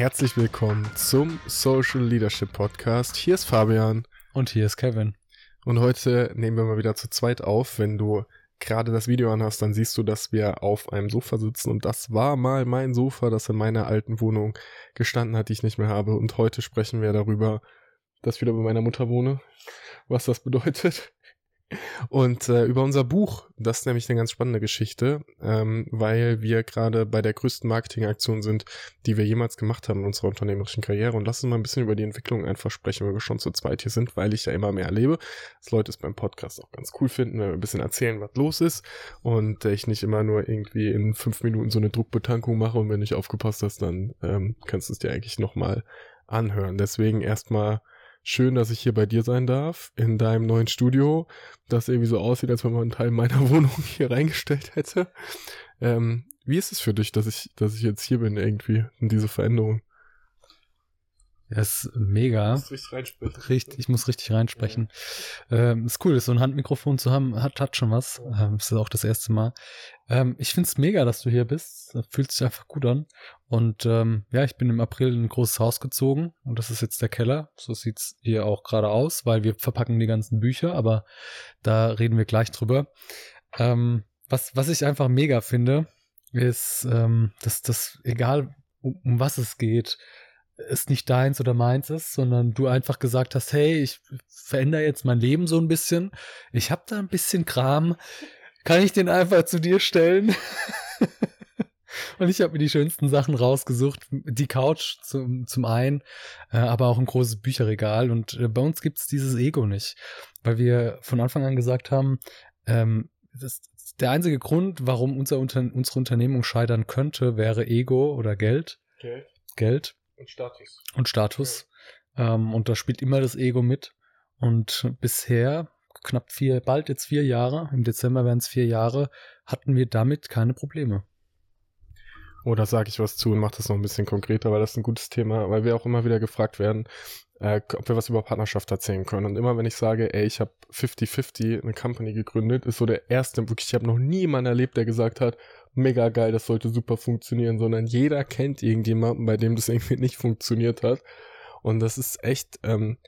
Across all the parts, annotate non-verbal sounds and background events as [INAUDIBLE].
Herzlich willkommen zum Social Leadership Podcast. Hier ist Fabian. Und hier ist Kevin. Und heute nehmen wir mal wieder zu zweit auf. Wenn du gerade das Video anhast, dann siehst du, dass wir auf einem Sofa sitzen. Und das war mal mein Sofa, das in meiner alten Wohnung gestanden hat, die ich nicht mehr habe. Und heute sprechen wir darüber, dass ich wieder bei meiner Mutter wohne. Was das bedeutet. Und äh, über unser Buch, das ist nämlich eine ganz spannende Geschichte, ähm, weil wir gerade bei der größten Marketingaktion sind, die wir jemals gemacht haben in unserer unternehmerischen Karriere. Und lass uns mal ein bisschen über die Entwicklung einfach sprechen, weil wir schon zu zweit hier sind, weil ich ja immer mehr erlebe, dass Leute es beim Podcast auch ganz cool finden, wenn wir ein bisschen erzählen, was los ist und äh, ich nicht immer nur irgendwie in fünf Minuten so eine Druckbetankung mache und wenn nicht aufgepasst hast, dann ähm, kannst du es dir eigentlich nochmal anhören. Deswegen erstmal schön, dass ich hier bei dir sein darf, in deinem neuen Studio, das irgendwie so aussieht, als wenn man einen Teil meiner [LAUGHS] Wohnung hier reingestellt hätte. Ähm, wie ist es für dich, dass ich, dass ich jetzt hier bin irgendwie in diese Veränderung? Das ist mega. Du richtig reinsprechen. Richtig, ich muss richtig reinsprechen. Ja. Ähm, ist cool, so ein Handmikrofon zu haben, hat, hat schon was. Ähm, ist auch das erste Mal. Ähm, ich find's mega, dass du hier bist. Fühlt sich einfach gut an. Und ähm, ja, ich bin im April in ein großes Haus gezogen und das ist jetzt der Keller. So sieht's hier auch gerade aus, weil wir verpacken die ganzen Bücher, aber da reden wir gleich drüber. Ähm, was, was ich einfach mega finde, ist, ähm, dass das, egal um, um was es geht, es nicht deins oder meins ist, sondern du einfach gesagt hast, hey, ich verändere jetzt mein Leben so ein bisschen. Ich habe da ein bisschen Kram. Kann ich den einfach zu dir stellen? [LAUGHS] Und ich habe mir die schönsten Sachen rausgesucht. Die Couch zum, zum einen, äh, aber auch ein großes Bücherregal. Und äh, bei uns gibt's dieses Ego nicht, weil wir von Anfang an gesagt haben, ähm, das, der einzige Grund, warum unser Unter unsere Unternehmung scheitern könnte, wäre Ego oder Geld. Geld. Geld. Und Status. Und Status. Ja. Ähm, und da spielt immer das Ego mit. Und bisher, knapp vier, bald jetzt vier Jahre, im Dezember werden es vier Jahre, hatten wir damit keine Probleme. Oder sage ich was zu und mache das noch ein bisschen konkreter, weil das ist ein gutes Thema, weil wir auch immer wieder gefragt werden, äh, ob wir was über Partnerschaft erzählen können. Und immer wenn ich sage, ey, ich habe 50-50 eine Company gegründet, ist so der erste, wirklich, ich habe noch nie jemanden erlebt, der gesagt hat, mega geil, das sollte super funktionieren, sondern jeder kennt irgendjemanden, bei dem das irgendwie nicht funktioniert hat. Und das ist echt ähm,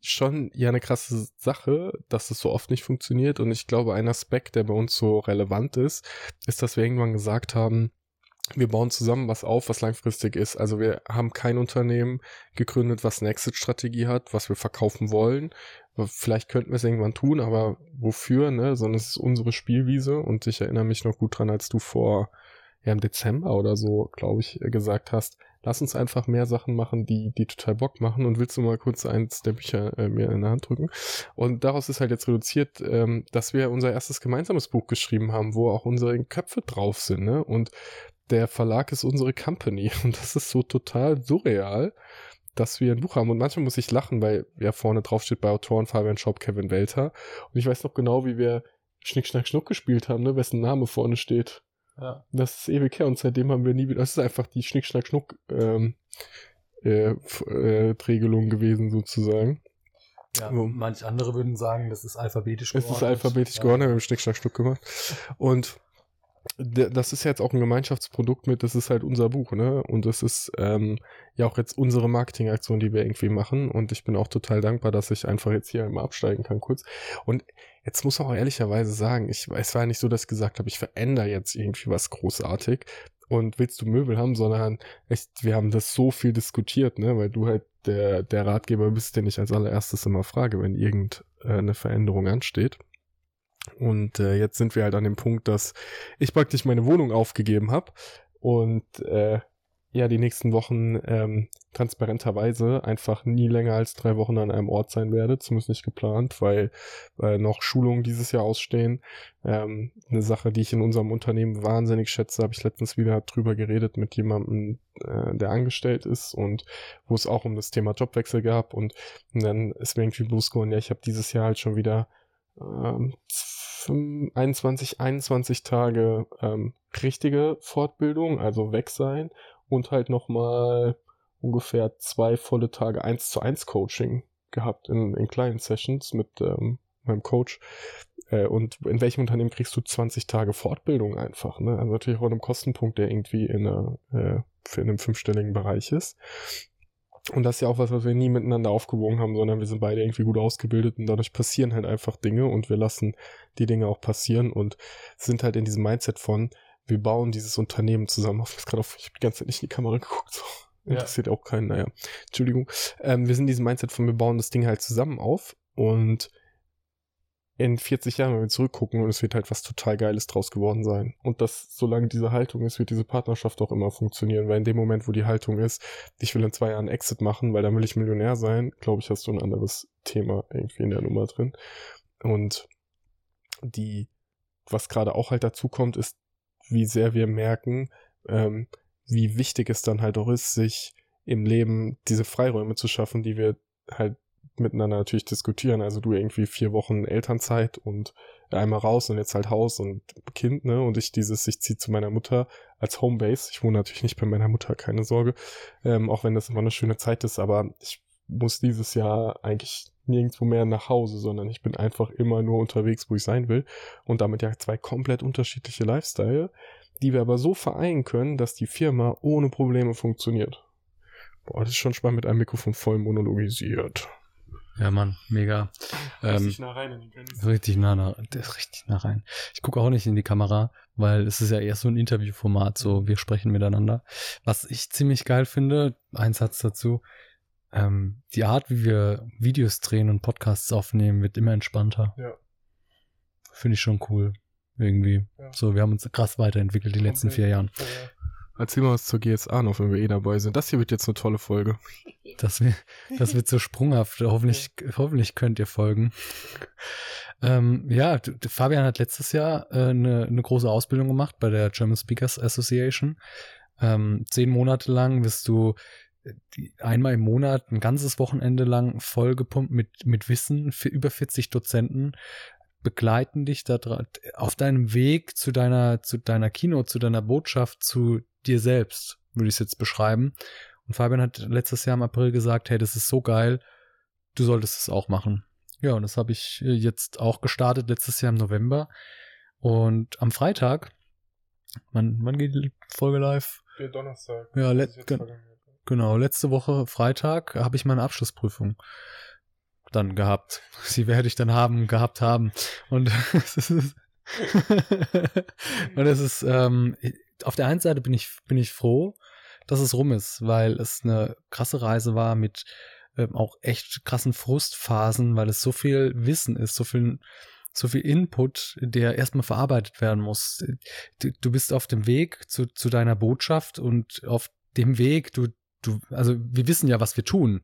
schon ja eine krasse Sache, dass es so oft nicht funktioniert. Und ich glaube, ein Aspekt, der bei uns so relevant ist, ist, dass wir irgendwann gesagt haben, wir bauen zusammen was auf, was langfristig ist. Also wir haben kein Unternehmen gegründet, was eine Exit-Strategie hat, was wir verkaufen wollen. Vielleicht könnten wir es irgendwann tun, aber wofür, ne? Sondern es ist unsere Spielwiese und ich erinnere mich noch gut dran, als du vor, ja, im Dezember oder so, glaube ich, gesagt hast, lass uns einfach mehr Sachen machen, die, die total Bock machen und willst du mal kurz eins der Bücher äh, mir in der Hand drücken? Und daraus ist halt jetzt reduziert, ähm, dass wir unser erstes gemeinsames Buch geschrieben haben, wo auch unsere Köpfe drauf sind, ne? Und der Verlag ist unsere Company [LAUGHS] und das ist so total surreal, dass wir ein Buch haben. Und manchmal muss ich lachen, weil ja vorne drauf steht bei Autoren Fabian Schaub, Kevin Welter. Und ich weiß noch genau, wie wir Schnick, Schnack, Schnuck gespielt haben, ne? wessen Name vorne steht. Ja. Das ist ewig her und seitdem haben wir nie wieder, das ist einfach die Schnick, Schnack, Schnuck ähm, äh, äh, Regelung gewesen sozusagen. Ja, so. manch andere würden sagen, das ist alphabetisch geordnet. Es ist alphabetisch ja. geordnet, wir haben Schnick, Schnack, Schnuck gemacht. Und das ist jetzt auch ein Gemeinschaftsprodukt mit, das ist halt unser Buch, ne? Und das ist ähm, ja auch jetzt unsere Marketingaktion, die wir irgendwie machen. Und ich bin auch total dankbar, dass ich einfach jetzt hier immer absteigen kann, kurz. Und jetzt muss man auch ehrlicherweise sagen, ich, es war ja nicht so, dass ich gesagt habe, ich verändere jetzt irgendwie was großartig und willst du Möbel haben, sondern echt, wir haben das so viel diskutiert, ne? Weil du halt der, der Ratgeber bist, den ich als allererstes immer frage, wenn irgendeine Veränderung ansteht. Und äh, jetzt sind wir halt an dem Punkt, dass ich praktisch meine Wohnung aufgegeben habe und äh, ja die nächsten Wochen ähm, transparenterweise einfach nie länger als drei Wochen an einem Ort sein werde, zumindest nicht geplant, weil äh, noch Schulungen dieses Jahr ausstehen. Ähm, eine Sache, die ich in unserem Unternehmen wahnsinnig schätze, habe ich letztens wieder drüber geredet mit jemandem, äh, der angestellt ist und wo es auch um das Thema Jobwechsel gab und, und dann ist mir irgendwie bewusst geworden, ja, ich habe dieses Jahr halt schon wieder ähm, 21, 21 Tage ähm, richtige Fortbildung, also weg sein und halt nochmal ungefähr zwei volle Tage 1 zu 1 Coaching gehabt in, in kleinen Sessions mit ähm, meinem Coach. äh, und in welchem Unternehmen kriegst du 20 Tage Fortbildung einfach, ne? Also natürlich auch einem Kostenpunkt, der irgendwie in, einer, äh, in einem fünfstelligen Bereich ist. Und das ist ja auch was, was wir nie miteinander aufgewogen haben, sondern wir sind beide irgendwie gut ausgebildet und dadurch passieren halt einfach Dinge und wir lassen die Dinge auch passieren und sind halt in diesem Mindset von, wir bauen dieses Unternehmen zusammen. [LAUGHS] Ich habe gerade auf, ich hab die ganze Zeit nicht in die Kamera geguckt, so. Interessiert ja. auch keinen, naja. Entschuldigung. Ähm, wir sind in diesem Mindset von, wir bauen das Ding halt zusammen auf und in 40 Jahren, wenn wir zurückgucken, und es wird halt was total Geiles draus geworden sein. Und das, solange diese Haltung ist, wird diese Partnerschaft auch immer funktionieren, weil in dem Moment, wo die Haltung ist, ich will in zwei Jahren Exit machen, weil dann will ich Millionär sein, glaube ich, hast du ein anderes Thema irgendwie in der Nummer drin. Und die, was gerade auch halt dazu kommt, ist, wie sehr wir merken, ähm, wie wichtig es dann halt auch ist, sich im Leben diese Freiräume zu schaffen, die wir halt miteinander natürlich diskutieren. Also du irgendwie vier Wochen Elternzeit und einmal raus und jetzt halt Haus und Kind, ne? Und ich dieses, ich ziehe zu meiner Mutter als Homebase. Ich wohne natürlich nicht bei meiner Mutter, keine Sorge. Ähm, auch wenn das immer eine schöne Zeit ist, aber ich muss dieses Jahr eigentlich nirgendwo mehr nach Hause, sondern ich bin einfach immer nur unterwegs, wo ich sein will. Und damit ja zwei komplett unterschiedliche Lifestyle, die wir aber so vereinen können, dass die Firma ohne Probleme funktioniert. Boah, das ist schon spannend mit einem Mikrofon voll monologisiert. Ja, Mann, mega. Richtig ähm, nah rein in die Grenze. Richtig nah, nah, richtig nah rein. Ich gucke auch nicht in die Kamera, weil es ist ja eher so ein Interviewformat, so mhm. wir sprechen miteinander. Was ich ziemlich geil finde, ein Satz dazu, ähm, die Art, wie wir Videos drehen und Podcasts aufnehmen, wird immer entspannter. Ja. Finde ich schon cool. Irgendwie. Ja. So, wir haben uns krass weiterentwickelt die letzten vier Jahren. Ja. Erzähl mal was zur GSA noch, wenn wir eh dabei sind. Das hier wird jetzt eine tolle Folge. [LAUGHS] Das, wird, das wird so sprunghaft. Hoffentlich, hoffentlich könnt ihr folgen. Ähm, ja, Fabian hat letztes Jahr äh, eine, eine große Ausbildung gemacht bei der German Speakers Association. Ähm, zehn Monate lang wirst du äh, die, einmal im Monat ein ganzes Wochenende lang vollgepumpt mit, mit Wissen für über 40 Dozenten begleiten dich da auf deinem Weg zu deiner, zu deiner Kino, zu deiner Botschaft, zu dir selbst, würde ich es jetzt beschreiben. Und Fabian hat letztes Jahr im April gesagt, hey, das ist so geil, du solltest es auch machen. Ja, und das habe ich äh, jetzt auch gestartet, letztes Jahr im November. Und am Freitag, wann, wann geht die Folge live? Der Donnerstag. Ja, le genau, letzte Woche Freitag habe ich meine Abschlussprüfung dann gehabt. [LAUGHS] Sie werde ich dann haben, gehabt haben. Und [LAUGHS] es ist, und es ist, ähm, auf der einen Seite bin ich, bin ich froh, dass es rum ist, weil es eine krasse Reise war mit ähm, auch echt krassen Frustphasen, weil es so viel Wissen ist, so viel, so viel Input, der erstmal verarbeitet werden muss. Du, du bist auf dem Weg zu, zu deiner Botschaft und auf dem Weg, du, du, also wir wissen ja, was wir tun,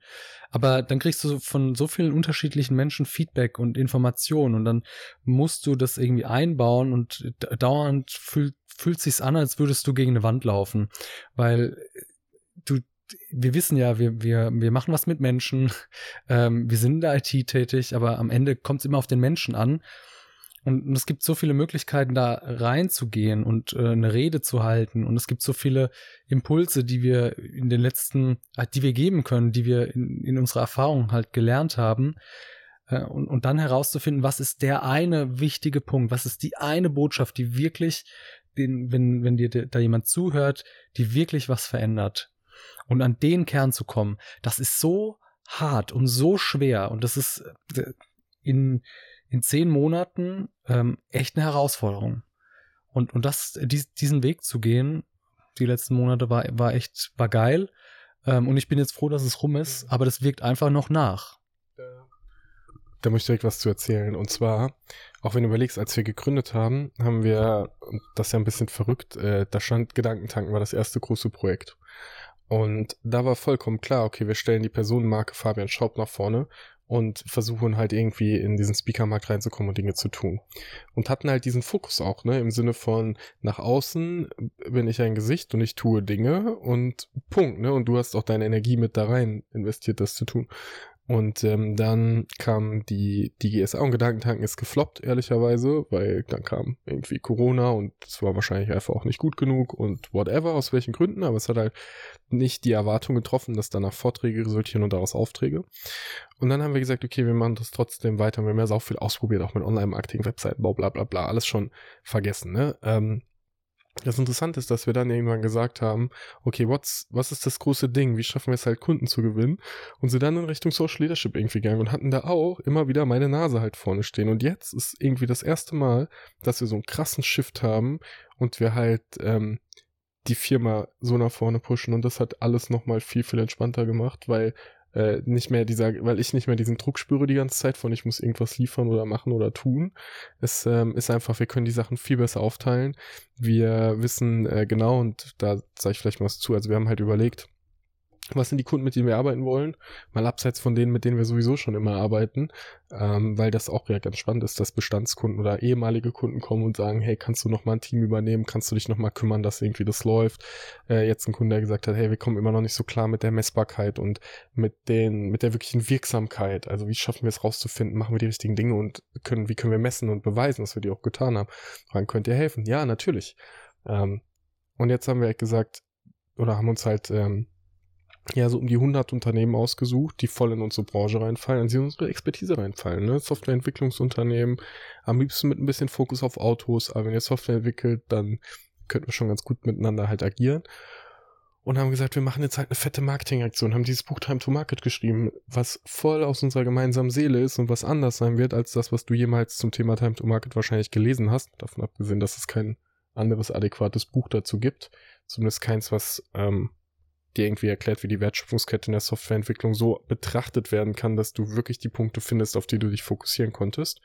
aber dann kriegst du von so vielen unterschiedlichen Menschen Feedback und Informationen und dann musst du das irgendwie einbauen und dauernd fühlt, fühlt sich's an, als würdest du gegen eine Wand laufen, weil du, wir wissen ja, wir, wir, wir machen was mit Menschen, [LAUGHS] ähm, wir sind in der IT tätig, aber am Ende kommt es immer auf den Menschen an und, es gibt so viele Möglichkeiten, da reinzugehen und äh, eine Rede zu halten. Und es gibt so viele Impulse, die wir in den letzten, äh, die wir geben können, die wir in, in unserer Erfahrung halt gelernt haben. Äh, und, und dann herauszufinden, was ist der eine wichtige Punkt, was ist die eine Botschaft, die wirklich, den, wenn, wenn dir da jemand zuhört, die wirklich was verändert. Und an den Kern zu kommen, das ist so hart und so schwer. Und das ist äh, in, in zehn Monaten ähm, echt eine Herausforderung. Und, und das, dies, diesen Weg zu gehen, die letzten Monate war, war echt, war geil. Ähm, und ich bin jetzt froh, dass es rum ist, aber das wirkt einfach noch nach. Da muss ich direkt was zu erzählen. Und zwar, auch wenn du überlegst, als wir gegründet haben, haben wir, das ist ja ein bisschen verrückt, äh, da stand Gedankentanken war das erste große Projekt. Und da war vollkommen klar, okay, wir stellen die Personenmarke Fabian Schaub nach vorne und versuchen halt irgendwie in diesen Speakermarkt reinzukommen und Dinge zu tun. Und hatten halt diesen Fokus auch, ne, im Sinne von nach außen bin ich ein Gesicht und ich tue Dinge und Punkt, ne, und du hast auch deine Energie mit da rein investiert, das zu tun. Und ähm, dann kam die, die GSA und Gedankentanken ist gefloppt, ehrlicherweise, weil dann kam irgendwie Corona und es war wahrscheinlich einfach auch nicht gut genug und whatever, aus welchen Gründen, aber es hat halt nicht die Erwartung getroffen, dass danach Vorträge resultieren und daraus Aufträge. Und dann haben wir gesagt, okay, wir machen das trotzdem weiter. Wir haben ja auch viel ausprobiert, auch mit Online-Marketing, Webseiten, bla bla bla bla, alles schon vergessen, ne? Ähm, das Interessante ist, dass wir dann irgendwann gesagt haben, okay, what's, was ist das große Ding? Wie schaffen wir es halt, Kunden zu gewinnen? Und sind dann in Richtung Social Leadership irgendwie gegangen und hatten da auch immer wieder meine Nase halt vorne stehen. Und jetzt ist irgendwie das erste Mal, dass wir so einen krassen Shift haben und wir halt ähm, die Firma so nach vorne pushen. Und das hat alles nochmal viel, viel entspannter gemacht, weil äh, nicht mehr dieser, weil ich nicht mehr diesen Druck spüre die ganze Zeit von ich muss irgendwas liefern oder machen oder tun. Es ähm, ist einfach, wir können die Sachen viel besser aufteilen. Wir wissen äh, genau, und da sage ich vielleicht mal was zu, also wir haben halt überlegt, was sind die Kunden, mit denen wir arbeiten wollen, mal abseits von denen, mit denen wir sowieso schon immer arbeiten, ähm, weil das auch ja ganz spannend ist, dass Bestandskunden oder ehemalige Kunden kommen und sagen, hey, kannst du noch mal ein Team übernehmen, kannst du dich noch mal kümmern, dass irgendwie das läuft. Äh, jetzt ein Kunde, der gesagt hat, hey, wir kommen immer noch nicht so klar mit der Messbarkeit und mit den, mit der wirklichen Wirksamkeit. Also wie schaffen wir es rauszufinden, machen wir die richtigen Dinge und können, wie können wir messen und beweisen, dass wir die auch getan haben. Wann könnt ihr helfen? Ja, natürlich. Ähm, und jetzt haben wir halt gesagt, oder haben uns halt ähm, ja so um die 100 Unternehmen ausgesucht, die voll in unsere Branche reinfallen, die in unsere Expertise reinfallen. Ne? Softwareentwicklungsunternehmen, am liebsten mit ein bisschen Fokus auf Autos, aber wenn ihr Software entwickelt, dann könnten wir schon ganz gut miteinander halt agieren. Und haben gesagt, wir machen jetzt halt eine fette Marketingaktion, haben dieses Buch Time to Market geschrieben, was voll aus unserer gemeinsamen Seele ist und was anders sein wird als das, was du jemals zum Thema Time to Market wahrscheinlich gelesen hast. Davon abgesehen, dass es kein anderes adäquates Buch dazu gibt. Zumindest keins, was ähm, dir irgendwie erklärt, wie die Wertschöpfungskette in der Softwareentwicklung so betrachtet werden kann, dass du wirklich die Punkte findest, auf die du dich fokussieren konntest.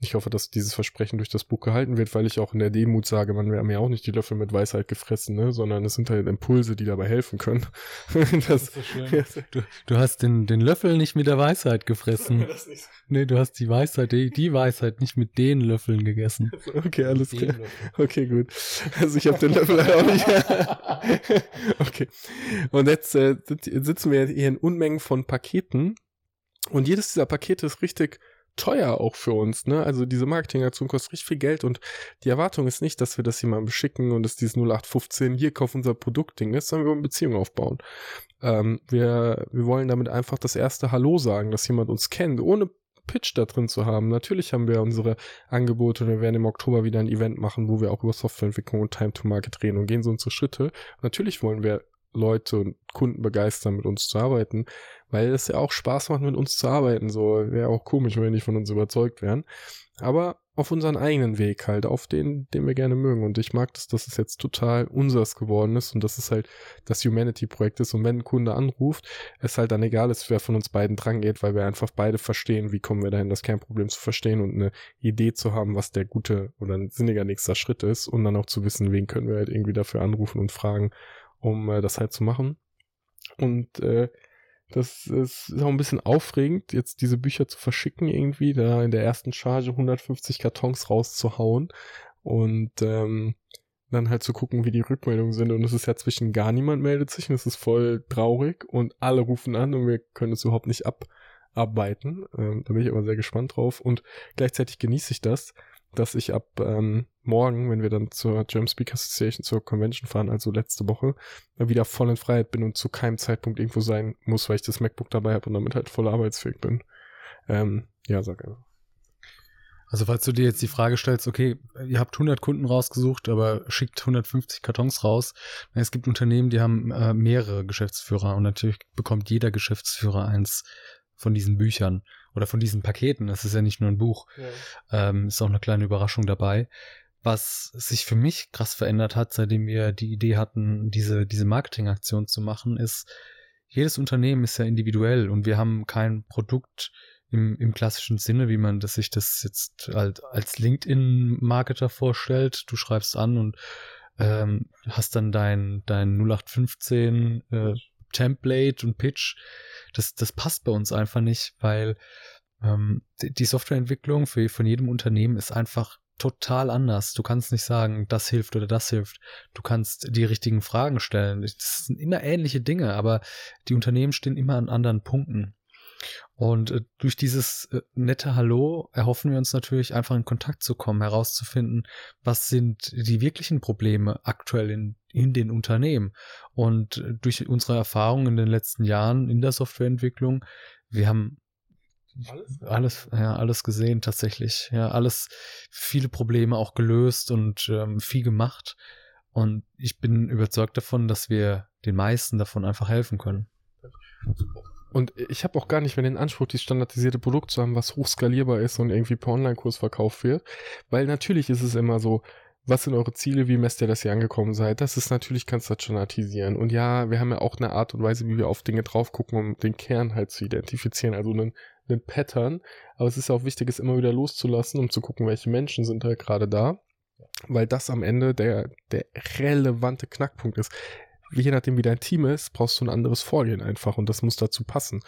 Ich hoffe, dass dieses Versprechen durch das Buch gehalten wird, weil ich auch in der Demut sage, man wäre mir auch nicht die Löffel mit Weisheit gefressen, ne? sondern es sind halt Impulse, die dabei helfen können. [LAUGHS] das, das so. Du, du, hast den, den Löffel nicht mit der Weisheit gefressen. [LAUGHS] Nicht. Nee, du hast die Weisheit, die, die Weisheit nicht mit den Löffeln gegessen. [LAUGHS] Okay, alles klar. Okay, gut. Also ich habe den Löffel halt auch nicht. okay. Und jetzt äh, sitzen wir hier in Unmengen von Paketen. Und jedes dieser Pakete ist richtig teuer auch für uns, ne? Also diese Marketingaktion kostet richtig viel Geld und die Erwartung ist nicht, dass wir das jemandem beschicken und es dieses 0815 hier kauf unser Produktding ist, sondern wir wollen Beziehungen aufbauen. Ähm, wir, wir wollen damit einfach das erste Hallo sagen, dass jemand uns kennt, ohne Pitch da drin zu haben. Natürlich haben wir unsere Angebote und wir werden im Oktober wieder ein Event machen, wo wir auch über Softwareentwicklung und Time to Market reden und gehen so unsere Schritte. Natürlich wollen wir Leute und Kunden begeistern, mit uns zu arbeiten, weil es ja auch Spaß macht, mit uns zu arbeiten. So wäre auch komisch, wenn wir nicht von uns überzeugt wären. Aber auf unseren eigenen Weg halt, auf den, den wir gerne mögen. Und ich mag das, dass es jetzt total unseres geworden ist und dass es halt das Humanity-Projekt ist. Und wenn ein Kunde anruft, es halt dann egal ist, wer von uns beiden dran geht, weil wir einfach beide verstehen, wie kommen wir dahin, das Kernproblem zu verstehen und eine Idee zu haben, was der gute oder ein sinniger nächster Schritt ist und dann auch zu wissen, wen können wir halt irgendwie dafür anrufen und fragen, um äh, das halt zu machen. Und äh, das ist auch ein bisschen aufregend, jetzt diese Bücher zu verschicken irgendwie, da in der ersten Charge 150 Kartons rauszuhauen und ähm, dann halt zu gucken, wie die Rückmeldungen sind. Und es ist ja zwischen gar niemand meldet sich und es ist voll traurig und alle rufen an und wir können es überhaupt nicht abarbeiten. Ähm, da bin ich aber sehr gespannt drauf und gleichzeitig genieße ich das, dass ich ab ähm, morgen, wenn wir dann zur German Speaker Association, zur Convention fahren, also letzte Woche, wieder voll in Freiheit bin und zu keinem Zeitpunkt irgendwo sein muss, weil ich das MacBook dabei habe und damit halt voll arbeitsfähig bin. Ähm, ja, sag einfach. Also falls du dir jetzt die Frage stellst, okay, ihr habt 100 Kunden rausgesucht, aber schickt 150 Kartons raus. Es gibt Unternehmen, die haben äh, mehrere Geschäftsführer und natürlich bekommt jeder Geschäftsführer eins von diesen Büchern oder von diesen Paketen. Das ist ja nicht nur ein Buch. Ja. Ähm, ist auch eine kleine Überraschung dabei. Was sich für mich krass verändert hat, seitdem wir die Idee hatten, diese, diese Marketingaktion zu machen, ist, jedes Unternehmen ist ja individuell und wir haben kein Produkt im, im klassischen Sinne, wie man das sich das jetzt halt als LinkedIn-Marketer vorstellt. Du schreibst an und ähm, hast dann dein, dein 0815 äh, Template und Pitch das, das passt bei uns einfach nicht, weil ähm, die Softwareentwicklung für, von jedem Unternehmen ist einfach total anders. Du kannst nicht sagen, das hilft oder das hilft. Du kannst die richtigen Fragen stellen. Das sind immer ähnliche Dinge, aber die Unternehmen stehen immer an anderen Punkten. Und äh, durch dieses äh, nette Hallo erhoffen wir uns natürlich einfach in Kontakt zu kommen, herauszufinden, was sind die wirklichen Probleme aktuell in, in den Unternehmen. Und äh, durch unsere Erfahrungen in den letzten Jahren in der Softwareentwicklung, wir haben alles, alles, ja, alles gesehen tatsächlich. Ja, alles, viele Probleme auch gelöst und ähm, viel gemacht. Und ich bin überzeugt davon, dass wir den meisten davon einfach helfen können. Und ich habe auch gar nicht mehr den Anspruch, dieses standardisierte Produkt zu haben, was hochskalierbar ist und irgendwie per Online-Kurs verkauft wird. Weil natürlich ist es immer so, was sind eure Ziele, wie messt ihr, dass ihr angekommen seid? Das ist natürlich, kannst du das standardisieren. Und ja, wir haben ja auch eine Art und Weise, wie wir auf Dinge drauf gucken, um den Kern halt zu identifizieren, also einen, einen Pattern. Aber es ist auch wichtig, es immer wieder loszulassen, um zu gucken, welche Menschen sind halt gerade da. Weil das am Ende der, der relevante Knackpunkt ist je nachdem wie dein Team ist, brauchst du ein anderes Vorgehen einfach und das muss dazu passen.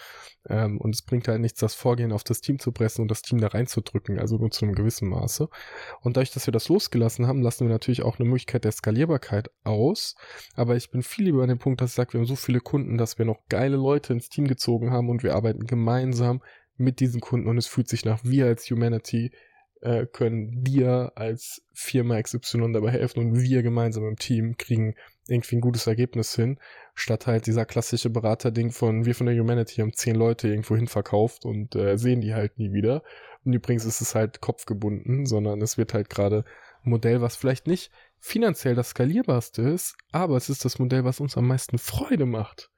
Ähm, und es bringt halt nichts, das Vorgehen auf das Team zu pressen und das Team da reinzudrücken, also nur zu einem gewissen Maße. Und dadurch, dass wir das losgelassen haben, lassen wir natürlich auch eine Möglichkeit der Skalierbarkeit aus. Aber ich bin viel lieber an dem Punkt, dass ich sage, wir haben so viele Kunden, dass wir noch geile Leute ins Team gezogen haben und wir arbeiten gemeinsam mit diesen Kunden und es fühlt sich nach wir als Humanity äh, können dir als Firma XY dabei helfen und wir gemeinsam im Team kriegen irgendwie ein gutes Ergebnis hin, statt halt dieser klassische Beraterding von wir von der Humanity haben zehn Leute irgendwo hin verkauft und äh, sehen die halt nie wieder. Und übrigens ist es halt kopfgebunden, sondern es wird halt gerade ein Modell, was vielleicht nicht finanziell das skalierbarste ist, aber es ist das Modell, was uns am meisten Freude macht.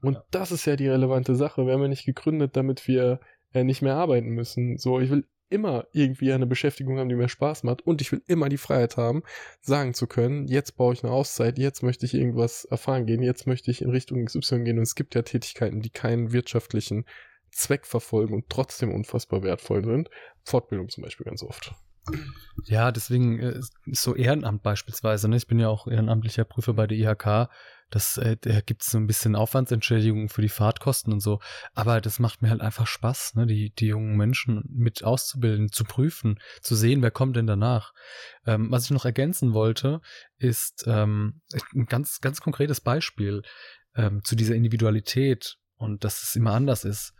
Und ja. das ist ja die relevante Sache. Wir haben ja nicht gegründet, damit wir äh, nicht mehr arbeiten müssen. So, ich will immer irgendwie eine Beschäftigung haben, die mir Spaß macht und ich will immer die Freiheit haben, sagen zu können, jetzt brauche ich eine Auszeit, jetzt möchte ich irgendwas erfahren gehen, jetzt möchte ich in Richtung XY gehen und es gibt ja Tätigkeiten, die keinen wirtschaftlichen Zweck verfolgen und trotzdem unfassbar wertvoll sind. Fortbildung zum Beispiel ganz oft. Ja, deswegen äh, so Ehrenamt beispielsweise. Ne? Ich bin ja auch ehrenamtlicher Prüfer bei der IHK. Das äh, da gibt es so ein bisschen Aufwandsentschädigung für die Fahrtkosten und so. Aber das macht mir halt einfach Spaß, ne? die, die jungen Menschen mit auszubilden, zu prüfen, zu sehen, wer kommt denn danach. Ähm, was ich noch ergänzen wollte, ist ähm, ein ganz, ganz konkretes Beispiel ähm, zu dieser Individualität und dass es immer anders ist.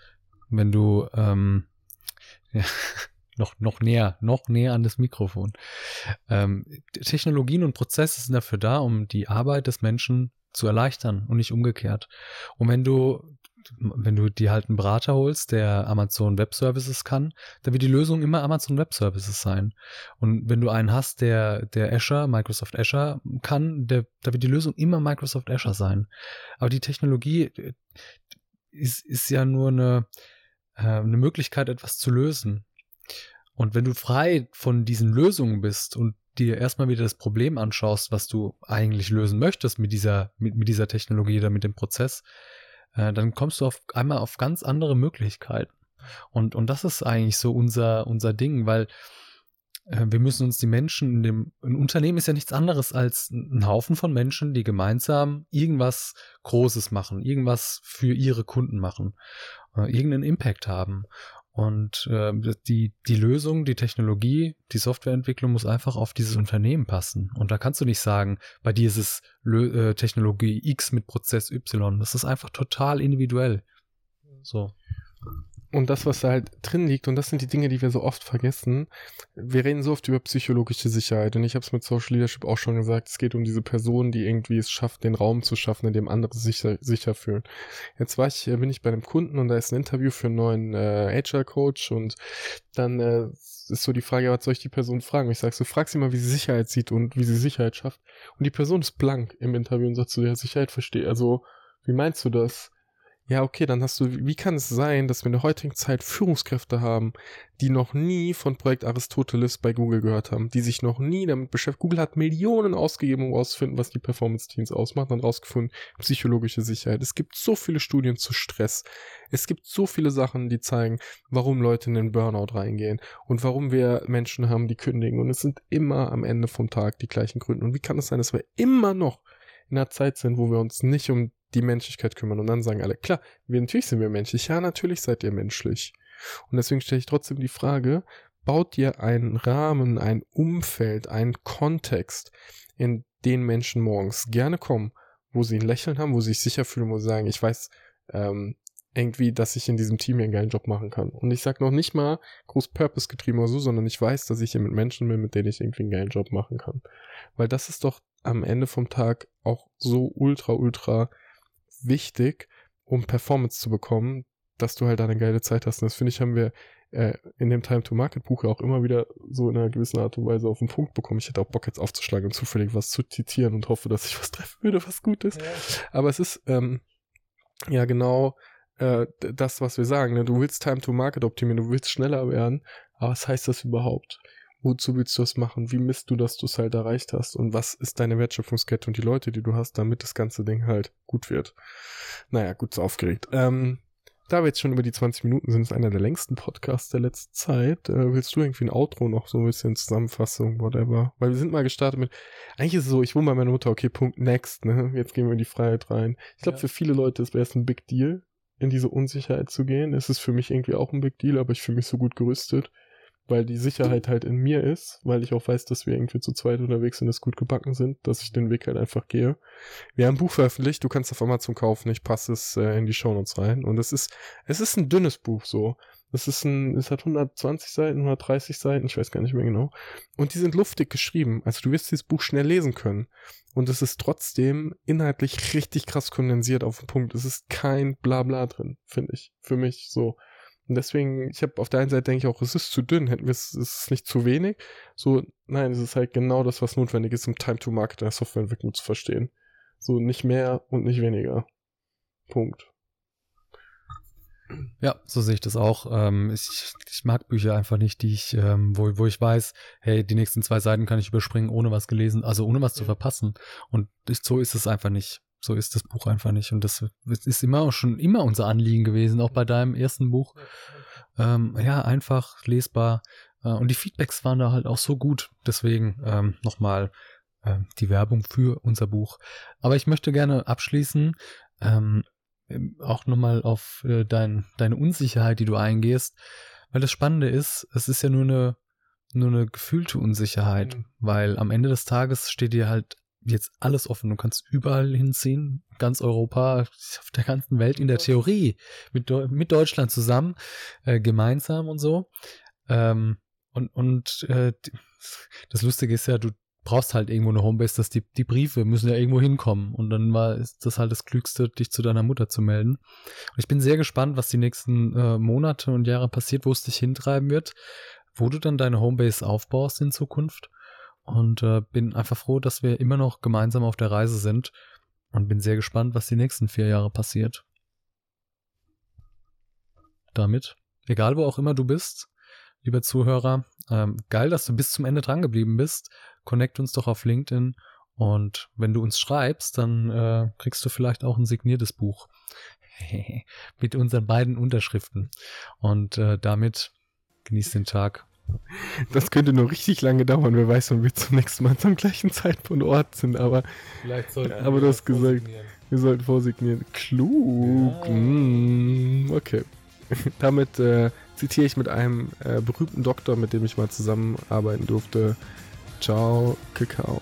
Wenn du ähm, [LAUGHS] ja, noch, noch näher, noch näher an das Mikrofon. Ähm, Technologien und Prozesse sind dafür da, um die Arbeit des Menschen zu erleichtern und nicht umgekehrt. Und wenn du wenn du dir halt einen Berater holst, der Amazon Web Services kann, dann wird die Lösung immer Amazon Web Services sein. Und wenn du einen hast, der, der Azure, Microsoft Azure kann, der, da wird die Lösung immer Microsoft Azure sein. Aber die Technologie äh, ist, ist ja nur eine, äh, eine Möglichkeit, etwas zu lösen. Und wenn du frei von diesen Lösungen bist und dir erstmal wieder das Problem anschaust, was du eigentlich lösen möchtest mit dieser, mit, mit dieser Technologie oder mit dem Prozess, äh, dann kommst du auf einmal auf ganz andere Möglichkeiten. Und, und das ist eigentlich so unser, unser Ding, weil äh, wir müssen uns die Menschen in dem, ein Unternehmen ist ja nichts anderes als ein Haufen von Menschen, die gemeinsam irgendwas Großes machen, irgendwas für ihre Kunden machen, äh, irgendeinen Impact haben. Und äh, die, die Lösung, die Technologie, die Softwareentwicklung muss einfach auf dieses Unternehmen passen. Und da kannst du nicht sagen, bei dir ist es Lö äh, Technologie X mit Prozess Y. Das ist einfach total individuell. So. Und das, was da halt drin liegt, und das sind die Dinge, die wir so oft vergessen. Wir reden so oft über psychologische Sicherheit. Und ich habe es mit Social Leadership auch schon gesagt, es geht um diese Person, die irgendwie es schafft, den Raum zu schaffen, in dem andere sich sicher, fühlen. Jetzt war ich, bin ich bei einem Kunden und da ist ein Interview für einen neuen äh, HR-Coach und dann äh, ist so die Frage, was soll ich die Person fragen? Und ich sage so, frag sie mal, wie sie Sicherheit sieht und wie sie Sicherheit schafft. Und die Person ist blank im Interview und sagt so, ja, Sicherheit verstehe. Also, wie meinst du das? Ja, okay, dann hast du, wie kann es sein, dass wir in der heutigen Zeit Führungskräfte haben, die noch nie von Projekt Aristoteles bei Google gehört haben, die sich noch nie damit beschäftigt. Google hat Millionen ausgegeben, um herauszufinden, was die Performance-Teams ausmacht und herausgefunden, psychologische Sicherheit. Es gibt so viele Studien zu Stress. Es gibt so viele Sachen, die zeigen, warum Leute in den Burnout reingehen und warum wir Menschen haben, die kündigen. Und es sind immer am Ende vom Tag die gleichen Gründe. Und wie kann es sein, dass wir immer noch in einer Zeit sind, wo wir uns nicht um die Menschlichkeit kümmern. Und dann sagen alle, klar, wir, natürlich sind wir menschlich. Ja, natürlich seid ihr menschlich. Und deswegen stelle ich trotzdem die Frage, baut ihr einen Rahmen, ein Umfeld, einen Kontext, in den Menschen morgens gerne kommen, wo sie ein Lächeln haben, wo sie sich sicher fühlen, wo sie sagen, ich weiß, ähm, irgendwie, dass ich in diesem Team hier einen geilen Job machen kann. Und ich sag noch nicht mal groß Purpose getrieben oder so, sondern ich weiß, dass ich hier mit Menschen bin, mit denen ich irgendwie einen geilen Job machen kann. Weil das ist doch am Ende vom Tag auch so ultra, ultra wichtig, um Performance zu bekommen, dass du halt eine geile Zeit hast. Und das finde ich, haben wir äh, in dem Time-to-Market-Buch auch immer wieder so in einer gewissen Art und Weise auf den Punkt bekommen. Ich hätte auch Bock jetzt aufzuschlagen und zufällig was zu zitieren und hoffe, dass ich was treffen würde, was gut ist. Ja. Aber es ist ähm, ja genau äh, das, was wir sagen. Ne? Du willst Time to Market optimieren, du willst schneller werden, aber was heißt das überhaupt? Wozu willst du das machen? Wie misst du, dass du es halt erreicht hast? Und was ist deine Wertschöpfungskette und die Leute, die du hast, damit das ganze Ding halt gut wird? Naja, gut, so aufgeregt. Ähm, da wir jetzt schon über die 20 Minuten sind, ist einer der längsten Podcasts der letzten Zeit. Äh, willst du irgendwie ein Outro noch so ein bisschen Zusammenfassung, whatever? Weil wir sind mal gestartet mit, eigentlich ist es so, ich wohne bei meiner Mutter, okay, Punkt, next, ne? Jetzt gehen wir in die Freiheit rein. Ich glaube, ja. für viele Leute wäre es ein Big Deal, in diese Unsicherheit zu gehen. Es ist für mich irgendwie auch ein Big Deal, aber ich fühle mich so gut gerüstet, weil die Sicherheit halt in mir ist, weil ich auch weiß, dass wir irgendwie zu zweit unterwegs sind, dass gut gebacken sind, dass ich den Weg halt einfach gehe. Wir haben ein Buch veröffentlicht, du kannst auf Amazon kaufen, ich passe es äh, in die Shownotes rein und es ist, es ist ein dünnes Buch so. Es ist ein, es hat 120 Seiten, 130 Seiten, ich weiß gar nicht mehr genau. Und die sind luftig geschrieben. Also du wirst dieses Buch schnell lesen können. Und es ist trotzdem inhaltlich richtig krass kondensiert auf den Punkt. Es ist kein Blabla drin, finde ich. Für mich so. Und deswegen, ich habe auf der einen Seite denke ich auch, es ist zu dünn, hätten wir es, es ist nicht zu wenig. So, nein, es ist halt genau das, was notwendig ist, um Time to Market in der Softwareentwicklung zu verstehen. So nicht mehr und nicht weniger. Punkt. Ja, so sehe ich das auch. Ähm, ich, ich mag Bücher einfach nicht, die ich, ähm, wo, wo ich weiß, hey, die nächsten zwei Seiten kann ich überspringen, ohne was gelesen, also ohne was zu verpassen. Und so ist es einfach nicht. So ist das Buch einfach nicht. Und das ist immer auch schon immer unser Anliegen gewesen, auch bei deinem ersten Buch. Ähm, ja, einfach lesbar. Äh, und die Feedbacks waren da halt auch so gut. Deswegen ähm, nochmal äh, die Werbung für unser Buch. Aber ich möchte gerne abschließen. Ähm, ähm, auch nochmal auf äh, dein, deine Unsicherheit, die du eingehst. Weil das Spannende ist, es ist ja nur eine, nur eine gefühlte Unsicherheit, mhm. weil am Ende des Tages steht dir halt jetzt alles offen. Du kannst überall hinziehen, ganz Europa, auf der ganzen Welt in der Theorie, mit, mit Deutschland zusammen, äh, gemeinsam und so. Ähm, und und äh, das Lustige ist ja, du, brauchst halt irgendwo eine Homebase, dass die, die Briefe müssen ja irgendwo hinkommen. Und dann war ist das halt das Klügste, dich zu deiner Mutter zu melden. Und ich bin sehr gespannt, was die nächsten äh, Monate und Jahre passiert, wo es dich hintreiben wird, wo du dann deine Homebase aufbaust in Zukunft. Und äh, bin einfach froh, dass wir immer noch gemeinsam auf der Reise sind. Und bin sehr gespannt, was die nächsten vier Jahre passiert. Damit, egal wo auch immer du bist, lieber Zuhörer, ähm, geil, dass du bis zum Ende dran geblieben bist connect uns doch auf LinkedIn und wenn du uns schreibst, dann äh, kriegst du vielleicht auch ein signiertes Buch [LAUGHS] mit unseren beiden Unterschriften. Und äh, damit genießt den Tag. Das könnte nur richtig lange dauern. Wer weiß, wann wir zum nächsten Mal zum gleichen Zeitpunkt und Ort sind. Aber, aber du hast gesagt, wir sollten vorsignieren. Klug. Ja. Mm, okay. [LAUGHS] Damit äh, zitiere ich mit einem äh, berühmten Doktor, mit dem ich mal zusammenarbeiten durfte. Ciao, Kakao.